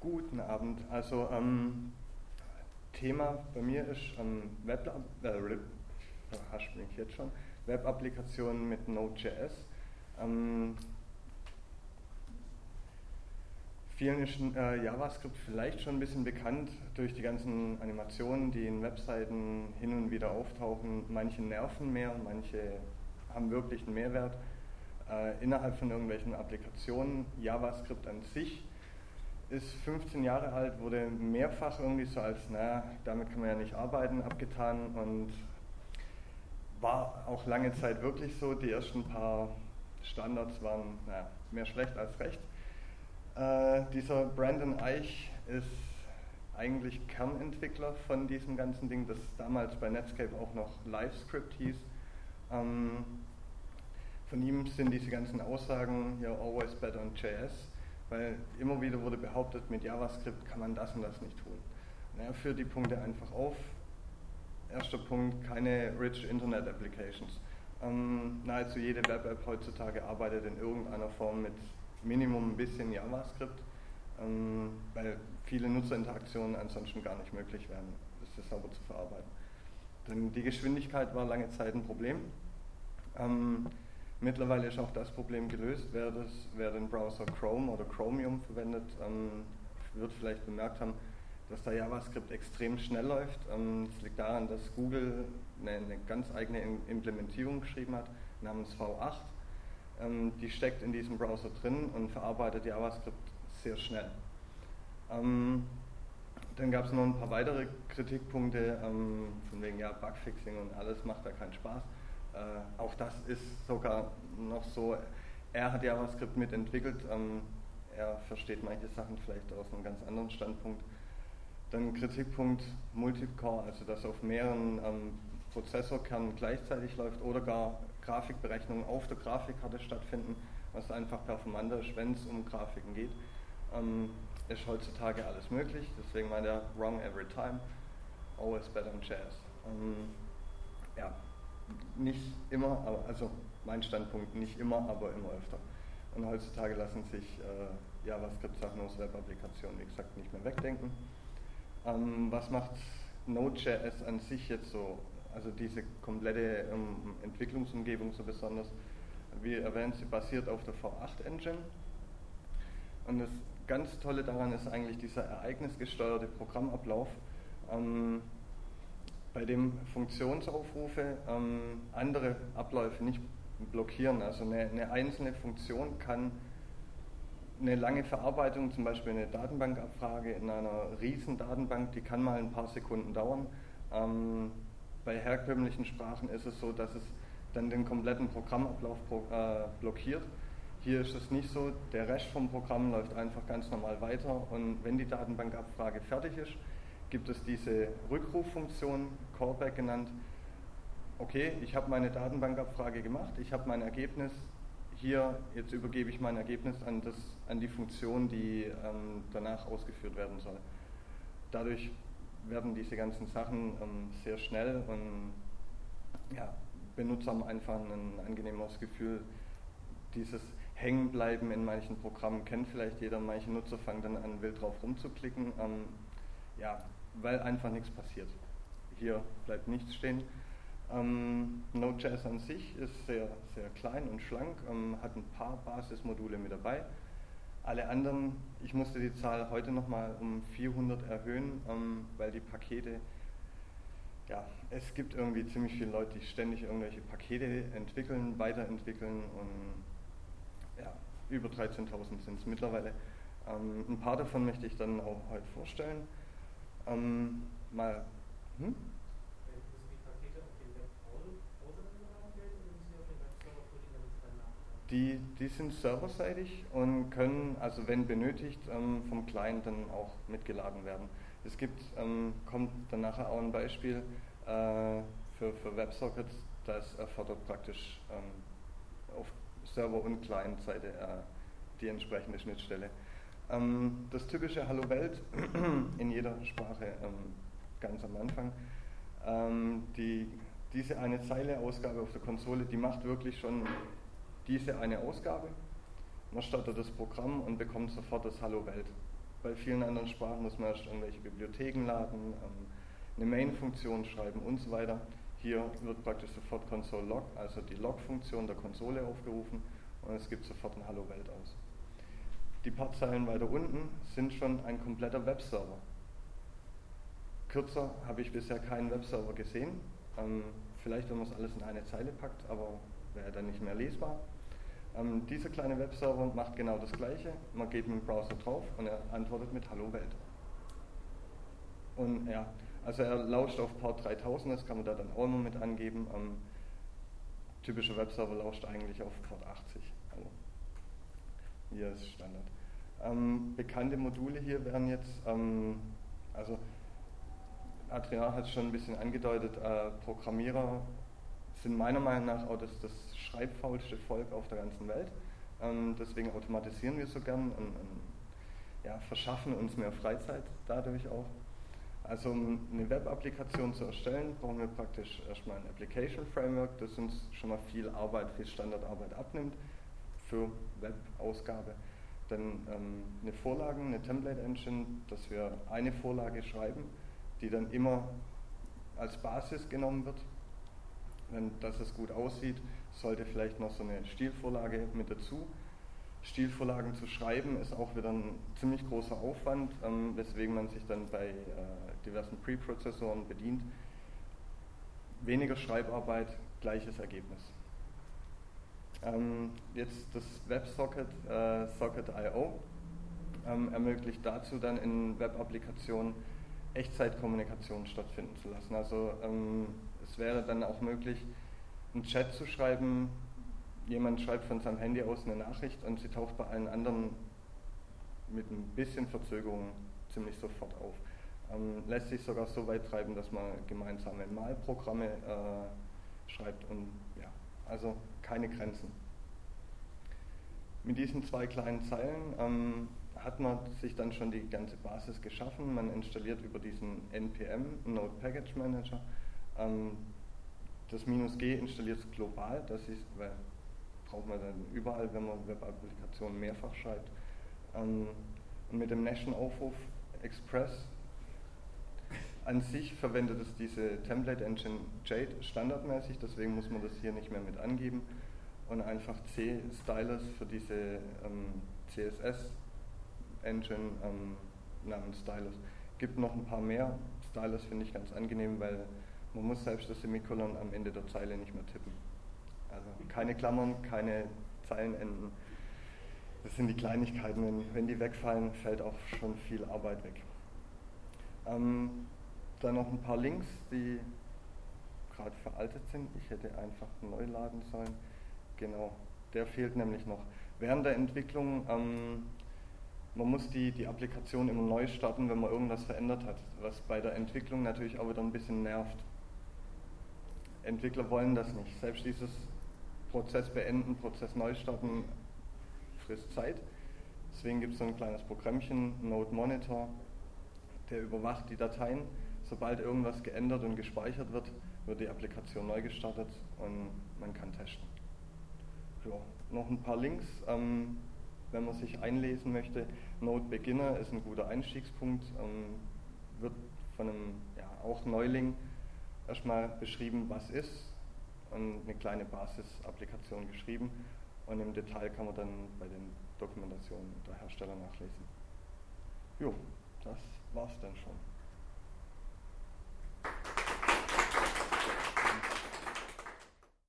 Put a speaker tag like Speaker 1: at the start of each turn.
Speaker 1: Guten Abend. Also ähm, Thema bei mir ist ähm, Web, äh, schon, Web-Applikationen mit Node.js. Ähm, vielen ist äh, JavaScript vielleicht schon ein bisschen bekannt durch die ganzen Animationen, die in Webseiten hin und wieder auftauchen. Manche nerven mehr, manche haben wirklich einen Mehrwert. Äh, innerhalb von irgendwelchen Applikationen, JavaScript an sich ist 15 Jahre alt, wurde mehrfach irgendwie so als, naja, damit kann man ja nicht arbeiten, abgetan und war auch lange Zeit wirklich so. Die ersten paar Standards waren naja, mehr schlecht als recht. Äh, dieser Brandon Eich ist eigentlich Kernentwickler von diesem ganzen Ding, das damals bei Netscape auch noch LiveScript hieß. Ähm, von ihm sind diese ganzen Aussagen, ja, always better on JS weil immer wieder wurde behauptet, mit JavaScript kann man das und das nicht tun. Und er führt die Punkte einfach auf. Erster Punkt, keine Rich Internet Applications. Ähm, nahezu jede Web-App heutzutage arbeitet in irgendeiner Form mit Minimum ein bisschen JavaScript, ähm, weil viele Nutzerinteraktionen ansonsten gar nicht möglich wären, das sauber zu verarbeiten. Denn die Geschwindigkeit war lange Zeit ein Problem. Ähm, Mittlerweile ist auch das Problem gelöst. Wer, das, wer den Browser Chrome oder Chromium verwendet, ähm, wird vielleicht bemerkt haben, dass da JavaScript extrem schnell läuft. Ähm, das liegt daran, dass Google eine, eine, ganz eigene Implementierung geschrieben hat, namens V8. Ähm, die steckt in diesem Browser drin und verarbeitet JavaScript sehr schnell. Ähm, dann gab es noch ein paar weitere Kritikpunkte, ähm, von wegen ja, Bugfixing und alles macht da keinen Spaß. Äh, auch das ist sogar noch so, er hat JavaScript mitentwickelt, ähm, er versteht manche Sachen vielleicht aus einem ganz anderen Standpunkt. Dann Kritikpunkt Multicore, also dass auf mehreren ähm, Prozessorkernen gleichzeitig läuft oder gar Grafikberechnungen auf der Grafikkarte stattfinden, was einfach performanter ist, wenn es um Grafiken geht. Ähm, ist heutzutage alles möglich, deswegen meint er wrong every time, always better in jazz. Ähm, ja, nicht immer, aber, also mein Standpunkt, nicht immer, aber immer öfter. Und heutzutage lassen sich äh, JavaScript-Sachen aus Web-Applikationen, wie gesagt, nicht mehr wegdenken. Ähm, was macht Node.js an sich jetzt so, also diese komplette ähm, Entwicklungsumgebung so besonders? Wie erwähnt, sie basiert auf der V8-Engine. Und das ganz Tolle daran ist eigentlich dieser ereignisgesteuerte Programmablauf. Ähm, bei dem Funktionsaufrufe ähm, andere Abläufe nicht blockieren. Also eine, eine, einzelne Funktion kann eine lange Verarbeitung, zum Beispiel eine Datenbankabfrage in einer riesen Datenbank, die kann mal ein paar Sekunden dauern. Ähm, bei herkömmlichen Sprachen ist es so, dass es dann den kompletten Programmablauf äh, blockiert. Hier ist es nicht so, der Rest vom Programm läuft einfach ganz normal weiter und wenn die Datenbankabfrage fertig ist, gibt es diese Rückruffunktion, Callback genannt. Okay, ich habe meine Datenbankabfrage gemacht, ich habe mein Ergebnis. Hier, jetzt übergebe ich mein Ergebnis an, das, an die Funktion, die ähm, danach ausgeführt werden soll. Dadurch werden diese ganzen Sachen ähm, sehr schnell und ja, Benutzer haben einfach ein angenehmeres Gefühl. Dieses Hängenbleiben in manchen Programmen kennt vielleicht jeder. Manche Nutzer fangen dann an, wild drauf rumzuklicken. Ähm, ja, weil einfach nichts passiert. Hier bleibt nichts stehen. Ähm, Node.js an sich ist sehr, sehr klein und schlank, ähm, hat ein paar Basismodule mit dabei. Alle anderen, ich musste die Zahl heute nochmal um 400 erhöhen, ähm, weil die Pakete, ja, es gibt irgendwie ziemlich viele Leute, die ständig irgendwelche Pakete entwickeln, weiterentwickeln und ja, über 13.000 sind es mittlerweile. Ähm, ein paar davon möchte ich dann auch heute vorstellen. Ähm, mal, hm? Die, die sind serverseitig und können, also wenn benötigt, ähm, vom Client dann auch mitgeladen werden. Es gibt, ähm, kommt dann nachher auch ein Beispiel äh, für, für WebSockets, das erfordert praktisch ähm, auf Server- und Client-Seite äh, die entsprechende Schnittstelle. Ähm, das typische Hallo Welt in jeder Sprache ähm, ganz am Anfang. Ähm, die, diese eine Zeile Ausgabe auf der Konsole, die macht wirklich schon diese eine Ausgabe. Man startet das Programm und bekommt sofort das Hallo Welt. Bei vielen anderen Sprachen muss man erst irgendwelche Bibliotheken laden, ähm, eine Main-Funktion schreiben und so weiter. Hier wird praktisch sofort Console Log, also die Log-Funktion der Konsole aufgerufen und es gibt sofort ein Hallo Welt aus. Die paar Zeilen weiter unten sind schon ein kompletter Webserver. Kürzer habe ich bisher keinen Webserver gesehen. Ähm, vielleicht, wenn man es alles in eine Zeile packt, aber wäre dann nicht mehr lesbar. Ähm, dieser kleine Webserver macht genau das gleiche. Man geht mit dem Browser drauf und er antwortet mit Hallo Welt. Und ja, also er lauscht auf Port 3000, das kann man da dann auch immer mit angeben. Ähm, typischer Webserver lauscht eigentlich auf Port 80. Hier ist Standard. Ähm, bekannte Module hier wären jetzt, ähm, also Adrian hat es schon ein bisschen angedeutet, äh, Programmierer sind meiner Meinung nach auch das, das schreibfaulste Volk auf der ganzen Welt. Ähm, deswegen automatisieren wir so gern und, und ja, verschaffen uns mehr Freizeit dadurch auch. Also um eine Web-Applikation zu erstellen, brauchen wir praktisch erstmal ein Application Framework, das uns schon mal viel Arbeit, viel Standardarbeit abnimmt für Web-Ausgabe. Dann ähm, eine Vorlage, eine Template Engine, dass wir eine Vorlage schreiben, die dann immer als Basis genommen wird. Wenn das es gut aussieht, sollte vielleicht noch so eine Stilvorlage mit dazu. Stilvorlagen zu schreiben ist auch wieder ein ziemlich großer Aufwand, ähm, weswegen man sich dann bei äh, diversen Preprozessoren bedient. Weniger Schreibarbeit, gleiches Ergebnis. Ähm, jetzt das WebSocket äh, Socket.io ähm, ermöglicht dazu dann in Web-Applikationen Echtzeitkommunikation stattfinden zu lassen. Also ähm, es wäre dann auch möglich, einen Chat zu schreiben, jemand schreibt von seinem Handy aus eine Nachricht und sie taucht bei allen anderen mit ein bisschen Verzögerung ziemlich sofort auf. Ähm, lässt sich sogar so weit treiben, dass man gemeinsame Malprogramme äh, schreibt und ja, also keine Grenzen. Mit diesen zwei kleinen Zeilen ähm, hat man sich dann schon die ganze Basis geschaffen. Man installiert über diesen NPM, Node Package Manager. Ähm, das Minus G installiert es global, das ist, weil braucht man dann überall, wenn man Web-Applikationen mehrfach schreibt. Ähm, und mit dem Nation-Aufruf Express an sich verwendet es diese Template Engine Jade standardmäßig, deswegen muss man das hier nicht mehr mit angeben und einfach C-Stylus für diese ähm, CSS-Engine ähm, namens Stylus. Gibt noch ein paar mehr. Stylus finde ich ganz angenehm, weil man muss selbst das Semikolon am Ende der Zeile nicht mehr tippen. Also keine Klammern, keine Zeilenenden. Das sind die Kleinigkeiten. Wenn, wenn die wegfallen, fällt auch schon viel Arbeit weg. Ähm, dann noch ein paar Links, die gerade veraltet sind. Ich hätte einfach neu laden sollen. Genau, der fehlt nämlich noch. Während der Entwicklung, ähm, man muss die, die Applikation immer neu starten, wenn man irgendwas verändert hat, was bei der Entwicklung natürlich auch wieder ein bisschen nervt. Entwickler wollen das nicht. Selbst dieses Prozess beenden, Prozess neu starten, frisst Zeit. Deswegen gibt es so ein kleines Programmchen, Node Monitor, der überwacht die Dateien. Sobald irgendwas geändert und gespeichert wird, wird die Applikation neu gestartet und man kann testen. Ja, noch ein paar Links, ähm, wenn man sich einlesen möchte. Node Beginner ist ein guter Einstiegspunkt, ähm, wird von einem ja, auch Neuling erstmal beschrieben, was ist, und eine kleine Basisapplikation geschrieben und im Detail kann man dann bei den Dokumentationen der Hersteller nachlesen. Jo, das war's dann schon.